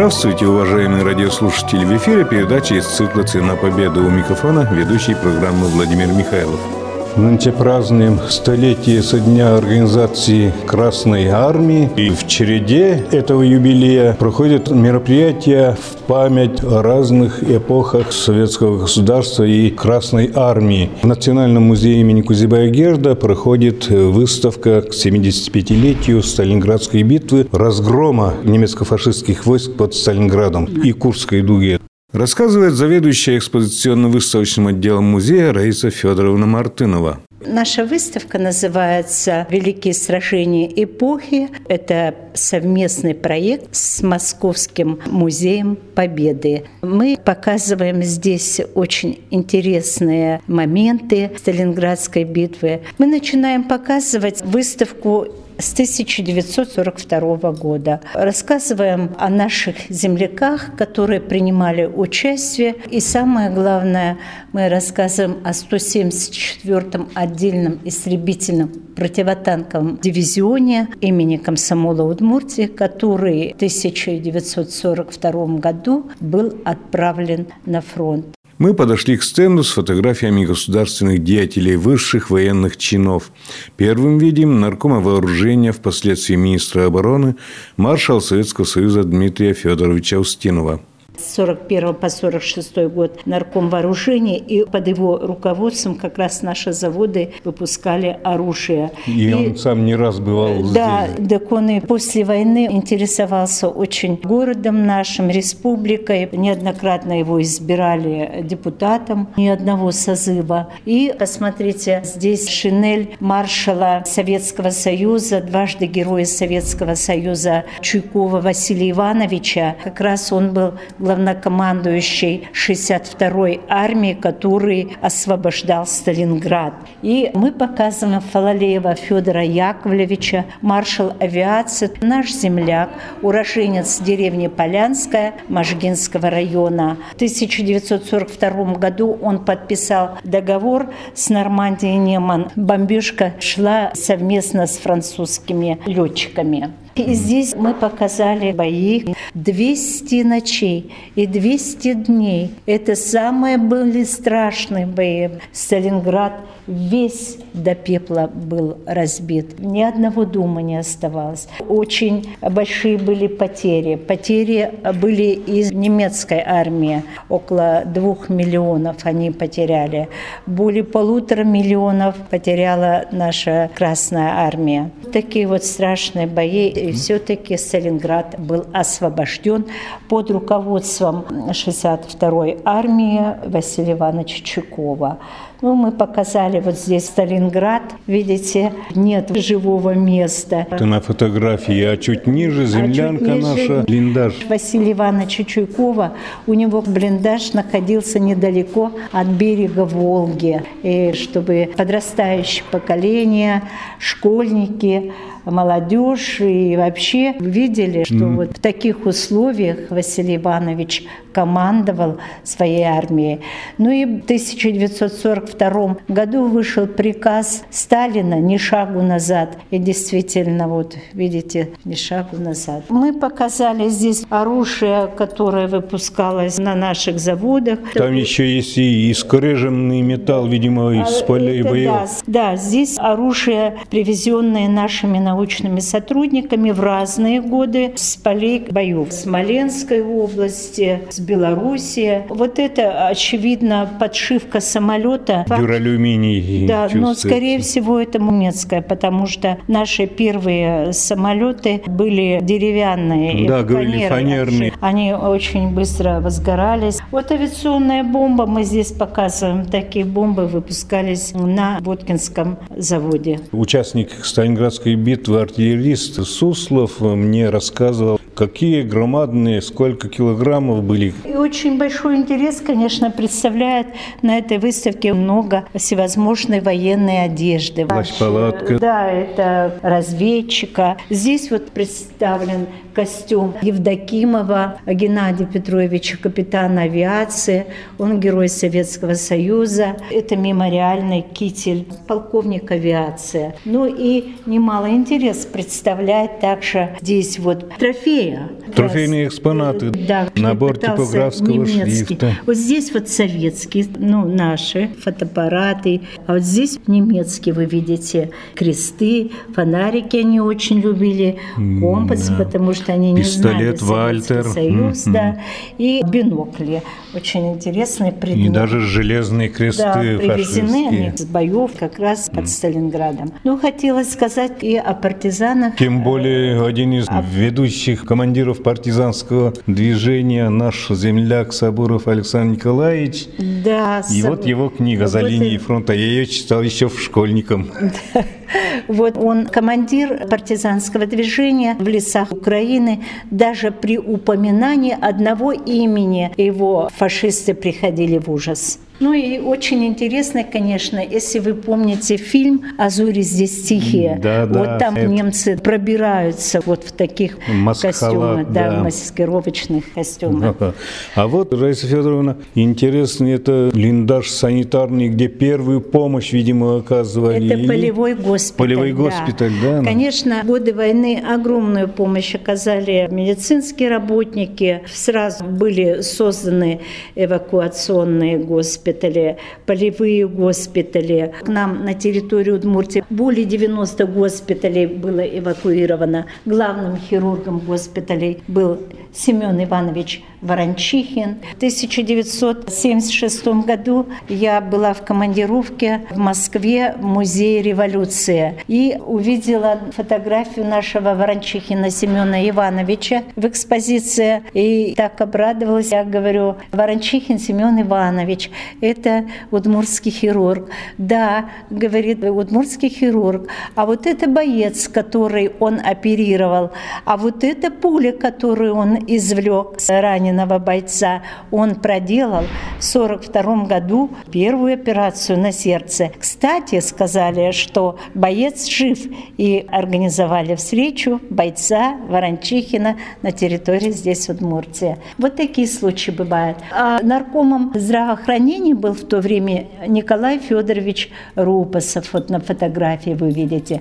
Здравствуйте, уважаемые радиослушатели! В эфире передача из цикла «Цена победы» у микрофона ведущий программы Владимир Михайлов. Нынче празднуем столетие со дня организации Красной Армии. И в череде этого юбилея проходят мероприятия в память о разных эпохах советского государства и Красной Армии. В Национальном музее имени Кузибая Герда проходит выставка к 75-летию Сталинградской битвы разгрома немецко-фашистских войск под Сталинградом и Курской дуге. Рассказывает заведующая экспозиционно-выставочным отделом музея Раиса Федоровна Мартынова. Наша выставка называется «Великие сражения эпохи». Это совместный проект с Московским музеем Победы. Мы показываем здесь очень интересные моменты Сталинградской битвы. Мы начинаем показывать выставку с 1942 года. Рассказываем о наших земляках, которые принимали участие. И самое главное, мы рассказываем о 174-м отдельном истребительном противотанковом дивизионе имени комсомола Удмуртии, который в 1942 году был отправлен на фронт мы подошли к стенду с фотографиями государственных деятелей высших военных чинов. Первым видим наркома вооружения, впоследствии министра обороны, маршал Советского Союза Дмитрия Федоровича Устинова с 41 по 46 год нарком вооружения, и под его руководством как раз наши заводы выпускали оружие. И, и он сам не раз бывал да, здесь. Да, так он и после войны интересовался очень городом нашим, республикой. Неоднократно его избирали депутатом ни одного созыва. И посмотрите, здесь шинель маршала Советского Союза, дважды героя Советского Союза Чуйкова Василия Ивановича. Как раз он был главнокомандующий 62-й армии, который освобождал Сталинград. И мы показываем Фалалеева Федора Яковлевича, маршал авиации, наш земляк, уроженец деревни Полянская Можгинского района. В 1942 году он подписал договор с Нормандией Неман. Бомбежка шла совместно с французскими летчиками. И здесь мы показали бои 200 ночей и 200 дней. Это самые были страшные бои. Сталинград весь до пепла был разбит. Ни одного дома не оставалось. Очень большие были потери. Потери были из немецкой армии. Около двух миллионов они потеряли. Более полутора миллионов потеряла наша Красная армия. Такие вот страшные бои. И все-таки Сталинград был освобожден под руководством 62-й армии Василия Ивановича Чукова. Ну, мы показали вот здесь Сталинград. Видите, нет живого места. Это на фотографии, а чуть ниже землянка а чуть ниже наша, блиндаж. Василия Ивановича Чуйкова, у него блиндаж находился недалеко от берега Волги. И чтобы подрастающее поколение, школьники, молодежь и вообще видели, что mm. вот в таких условиях Василий Иванович командовал своей армией. Ну и в 1942 году вышел приказ Сталина «Ни шагу назад». И действительно, вот видите, «Ни шагу назад». Мы показали здесь оружие, которое выпускалось на наших заводах. Там еще есть и искореженный металл, видимо, из а, полей боев. Да, да, здесь оружие, привезенное нашими научными сотрудниками в разные годы с полей боев. Смоленской области, с Белоруссии. Вот это, очевидно, подшивка самолета. Дюралюминий. Да, но, скорее всего, это немецкая, потому что наши первые самолеты были деревянные. Да, говорили фанерные. Они очень быстро возгорались. Вот авиационная бомба, мы здесь показываем, такие бомбы выпускались на Боткинском заводе. Участник Сталинградской битвы, артиллерист Суслов мне рассказывал, какие громадные, сколько килограммов были. И очень большой интерес, конечно, представляет на этой выставке много всевозможной военной одежды. Плащ-палатка. Да, это разведчика. Здесь вот представлен костюм Евдокимова Геннадия Петровича, капитана авиации. Он герой Советского Союза. Это мемориальный китель, полковник авиации. Ну и немало интерес представляет также здесь вот трофеи Корея. Трофейные экспонаты, да, набор типографского немецкий. шрифта. Вот здесь вот советские, ну, наши фотоаппараты, а вот здесь немецкие вы видите кресты, фонарики они очень любили, компас, да. потому что они не Пистолет знали Советский Вальтер. Союз, да, и бинокли, очень интересный предмет. И даже железные кресты Да, привезены они с боев как раз под Сталинградом. Ну, хотелось сказать и о партизанах. Тем более один из А- ведущих командиров партизанского движения, наш земляк Сабуров Александр Николаевич. Да, И с- вот его книга «За вот линией и- фронта». Я ее читал еще в школьником. Вот он командир партизанского движения в лесах Украины. Даже при упоминании одного имени его фашисты приходили в ужас. Ну и очень интересно, конечно, если вы помните фильм «Азури здесь тихие». Да, да, вот там это- немцы пробираются вот в таких Маскхалат, костюмах, да, да. маскировочных костюмах. А вот, Раиса Федоровна, интересно, это блиндаж санитарный, где первую помощь, видимо, оказывали. Это или- полевой госпиталь. Полевой госпиталь, да, ну. Конечно, в годы войны огромную помощь оказали медицинские работники. Сразу были созданы эвакуационные госпитали, полевые госпитали. К нам на территорию Удмуртии более 90 госпиталей было эвакуировано. Главным хирургом госпиталей был Семен Иванович Ворончихин. В 1976 году я была в командировке в Москве в музее революции и увидела фотографию нашего Ворончихина Семена Ивановича в экспозиции и так обрадовалась. Я говорю, Ворончихин Семен Иванович, это удмуртский хирург. Да, говорит, удмуртский хирург. А вот это боец, который он оперировал. А вот эта пуля, которую он извлек с раненого бойца, он проделал в 1942 году первую операцию на сердце. Кстати, сказали, что боец жив, и организовали встречу бойца Ворончихина на территории здесь, в Удмуртии. Вот такие случаи бывают. А наркомом здравоохранения был в то время Николай Федорович Рупасов. Вот на фотографии вы видите.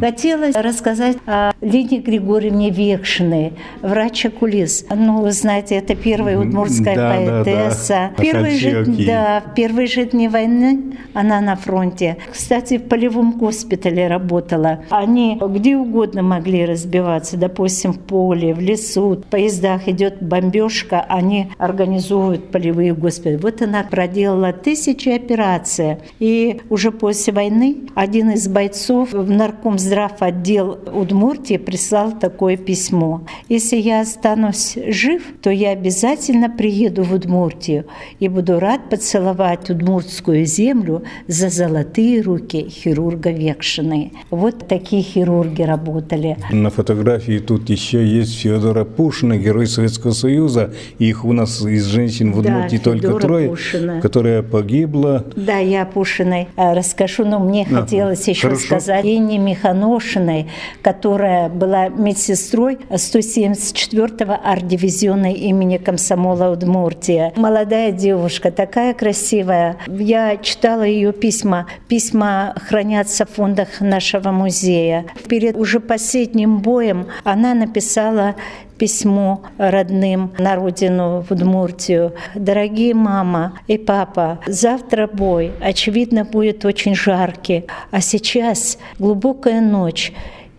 Хотелось рассказать о Лине Григорьевне Векшиной, врач-окулист. Ну, вы знаете, это первая удмуртская Да, да, да. поэтесса. Первые же, Охотчики. да, в же дни войны она на фронте. Кстати, в полевом госпитале работала. Они где угодно могли разбиваться, допустим, в поле, в лесу, в поездах идет бомбежка, они организуют полевые госпитали. Вот она проделала тысячи операций. И уже после войны один из бойцов в наркомздрав отдел Удмуртии прислал такое письмо. Если я останусь жив, то я обязательно приеду в Удмуртию и буду рад поцеловать удмуртскую землю за золотые руки хирурга Векшины. Вот такие хирурги работали. На фотографии тут еще есть Федора Пушина, герой Советского Союза. Их у нас из женщин в Да, Удмуртии только Федора трое, Пушина. которая погибла. Да, я Пушиной э, расскажу, но мне Ага, хотелось еще хорошо. сказать Инне Миханошиной, которая была медсестрой 174-го арт-дивизиона имени комсомола Удмуртия. Молодая девушка, такая красивая. Я читала ее письма. Письма хранятся в фондах нашего музея. Перед уже последним боем она написала письмо родным на родину в Удмуртию. Дорогие мама и папа, завтра бой, очевидно, будет очень жаркий, а сейчас глубокая ночь.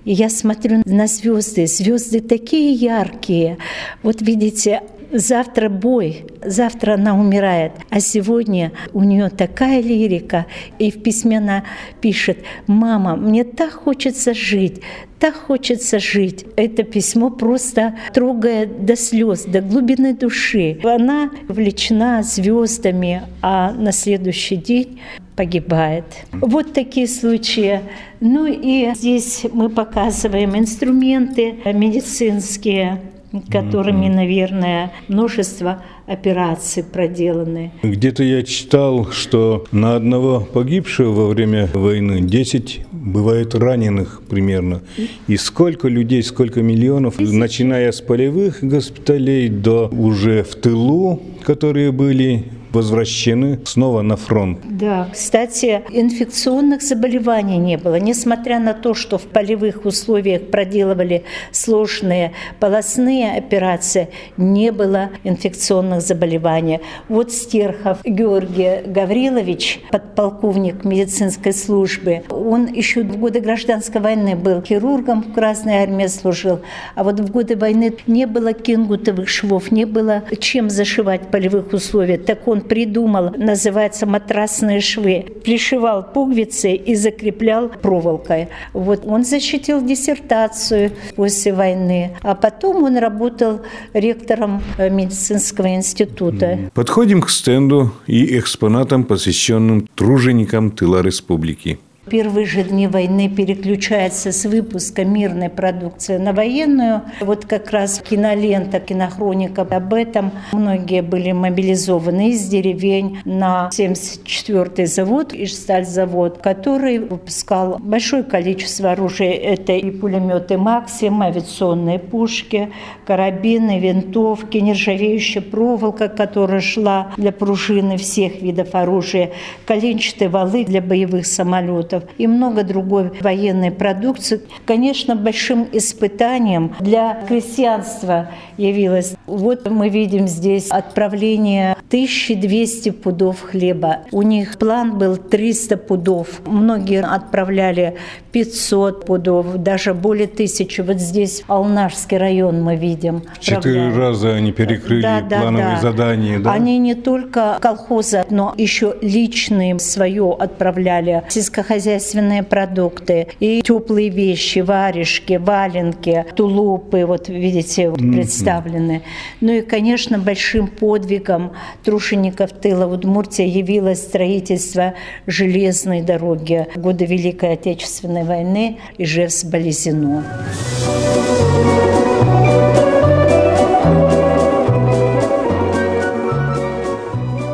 И я смотрю на звезды. Звезды такие яркие. Вот видите, завтра бой, завтра она умирает, а сегодня у нее такая лирика. И в письме она пишет, мама, мне так хочется жить, так хочется жить. Это письмо просто трогает до слез, до глубины души. Она увлечена звездами, а на следующий день погибает. Вот такие случаи. Ну и здесь мы показываем инструменты медицинские, которыми, наверное, множество операций проделаны. Где-то я читал, что на одного погибшего во время войны 10 бывает раненых примерно. И сколько людей, сколько миллионов, начиная с полевых госпиталей до уже в тылу, которые были возвращены снова на фронт. Да, кстати, инфекционных заболеваний не было. Несмотря на то, что в полевых условиях проделывали сложные полостные операции, не было инфекционных заболеваний. Вот Стерхов Георгий Гаврилович, подполковник медицинской службы, он еще в годы гражданской войны был хирургом в Красной армии служил, а вот в годы войны не было кингутовых швов, не было чем зашивать в полевых условиях. Так он придумал, называется матрасные швы. Пришивал пуговицы и закреплял проволокой. Вот он защитил диссертацию после войны, а потом он работал ректором э, медицинского института. Подходим к стенду и экспонатам, посвященным труженикам тыла республики первые же дни войны переключается с выпуска мирной продукции на военную. Вот как раз кинолента, кинохроника об этом. Многие были мобилизованы из деревень на 74-й завод, Ижстальзавод, который выпускал большое количество оружия. Это и пулеметы «Максим», авиационные пушки, карабины, винтовки, нержавеющая проволока, которая шла для пружины всех видов оружия, коленчатые валы для боевых самолетов самолетов и много другой военной продукции. Конечно, большим испытанием для крестьянства явилось. Вот мы видим здесь отправление 1200 пудов хлеба. У них план был 300 пудов. Многие отправляли 500 пудов, даже более тысячи. Вот здесь Алнашский район мы видим. Четыре раза они перекрыли да, да, плановые да. задания. Да? Они не только колхозы, но еще личные свое отправляли. Сельскохозяйственные хозяйственные продукты, и теплые вещи, варежки, валенки, тулупы, вот видите, представлены. Ну и, конечно, большим подвигом трушеников тыла Удмуртия явилось строительство железной дороги в годы Великой Отечественной войны Ижевск-Болезино.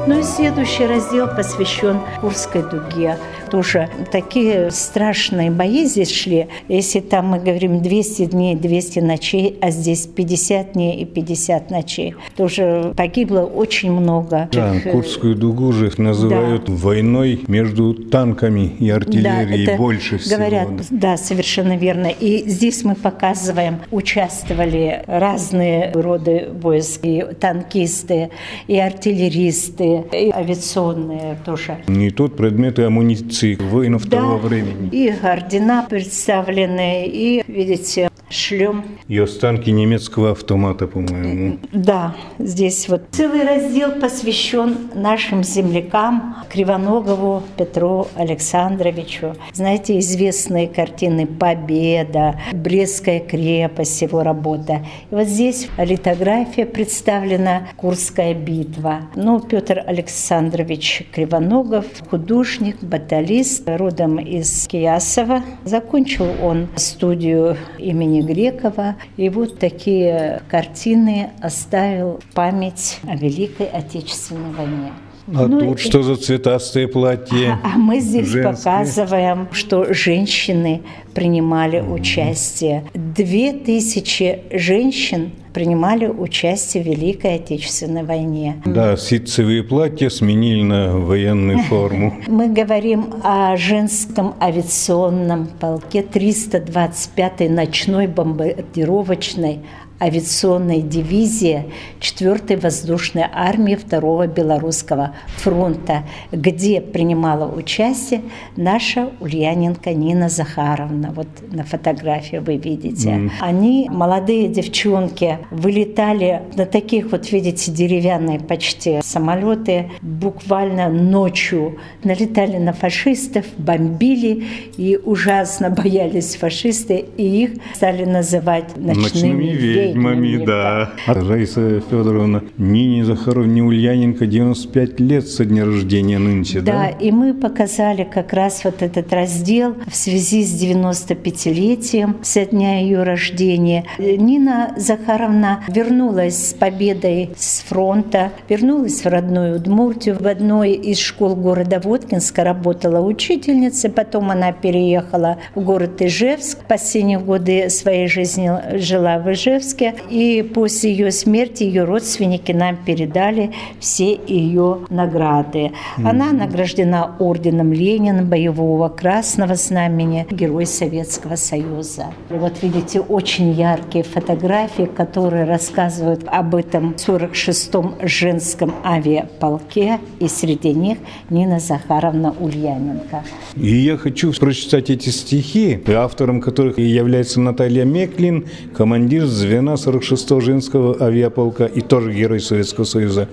Ну и следующий раздел посвящен Курской дуге тоже такие страшные бои здесь шли. Если там мы говорим 200 дней, 200 ночей, а здесь 50 дней и 50 ночей, тоже погибло очень много. Да, Курскую дугу же называют да. войной между танками и артиллерией да, больше всего. Говорят, да, совершенно верно. И здесь мы показываем, участвовали разные роды войск, и танкисты, и артиллеристы, и авиационные тоже. И тут предметы амуниции позиции воинов да, того времени. И ордена представлены, и, видите, шлем. И останки немецкого автомата, по-моему. Да, здесь вот целый раздел посвящен нашим землякам Кривоногову Петру Александровичу. Знаете, известные картины «Победа», «Брестская крепость», его работа. И вот здесь литография представлена «Курская битва». Ну, Петр Александрович Кривоногов, художник, баталист, родом из Киясова. Закончил он студию имени Грекова. И вот такие картины оставил память о Великой Отечественной войне. А ну, тут что за цветастые платья? А, а мы здесь женские? показываем, что женщины принимали участие. Две тысячи женщин принимали участие в Великой Отечественной войне. Да, ситцевые платья сменили на военную форму. Мы говорим о женском авиационном полке 325-й ночной бомбардировочной авиационной дивизии 4-й воздушной армии 2-го Белорусского фронта, где принимала участие наша Ульяненко Нина Захаровна. Вот на фотографии вы видите. Mm. Они, молодые девчонки, вылетали на таких вот, видите, деревянные почти самолеты, буквально ночью налетали на фашистов, бомбили и ужасно боялись фашисты, и их стали называть ночными, ночными ведьмами ведьмами, да. А Раиса Федоровна, Нине Захаровне Ульяненко 95 лет со дня рождения нынче, да? Да, и мы показали как раз вот этот раздел в связи с 95-летием со дня ее рождения. Нина Захаровна вернулась с победой с фронта, вернулась в родную Удмуртию. В одной из школ города Воткинска работала учительницей, потом она переехала в город Ижевск. Последние годы своей жизни жила в Ижевске Иркутске. И после ее смерти ее родственники нам передали все ее награды. Она награждена орденом Ленина, боевого красного знамени, герой Советского Союза. Вот видите, очень яркие фотографии, которые рассказывают об этом 46-м женском авиаполке, и среди них Нина Захаровна Ульяненко. И я хочу прочитать эти стихи, автором которых является Наталья Меклин, командир звена 46-го женского авиаполка и тоже герой Советского Союза.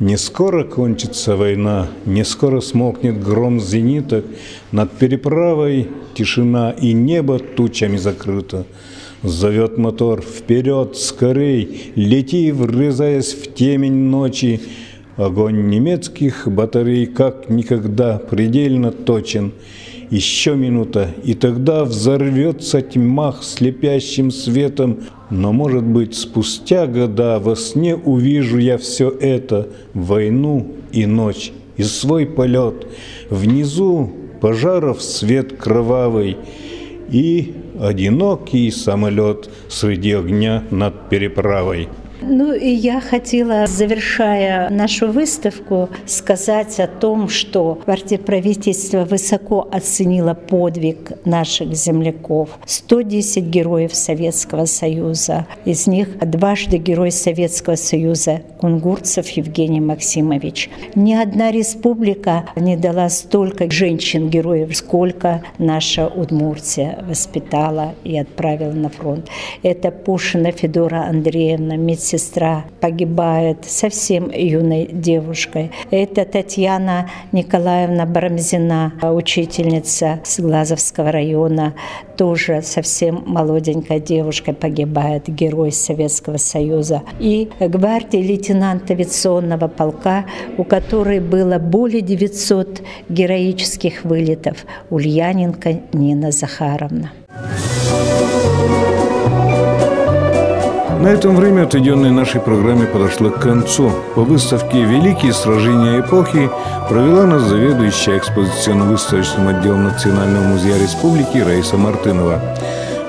Не скоро кончится война, не скоро смолкнет гром зениток, над переправой тишина и небо тучами закрыто. Зовет мотор вперед, скорей, лети, врезаясь в темень ночи. Огонь немецких батарей как никогда предельно точен. Еще минута, и тогда взорвется тьма слепящим светом. Но, может быть, спустя года во сне увижу я все это, войну и ночь, и свой полет. Внизу пожаров свет кровавый, и одинокий самолет среди огня над переправой. Ну и я хотела, завершая нашу выставку, сказать о том, что партия правительства высоко оценила подвиг наших земляков. 110 героев Советского Союза. Из них дважды герой Советского Союза Кунгурцев Евгений Максимович. Ни одна республика не дала столько женщин-героев, сколько наша Удмуртия воспитала и отправила на фронт. Это Пушина Федора Андреевна, медсестра сестра погибает совсем юной девушкой. Это Татьяна Николаевна Барамзина, учительница с Глазовского района, тоже совсем молоденькая девушка погибает, герой Советского Союза. И гвардии лейтенанта авиационного полка, у которой было более 900 героических вылетов, Ульяненко Нина Захаровна. На этом время, отведенное нашей программе, подошло к концу. По выставке «Великие сражения эпохи» провела нас заведующая экспозиционно-выставочным отделом Национального музея республики Раиса Мартынова.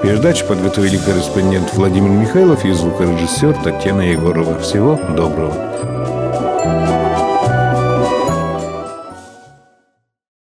Передачу подготовили корреспондент Владимир Михайлов и звукорежиссер Татьяна Егорова. Всего доброго.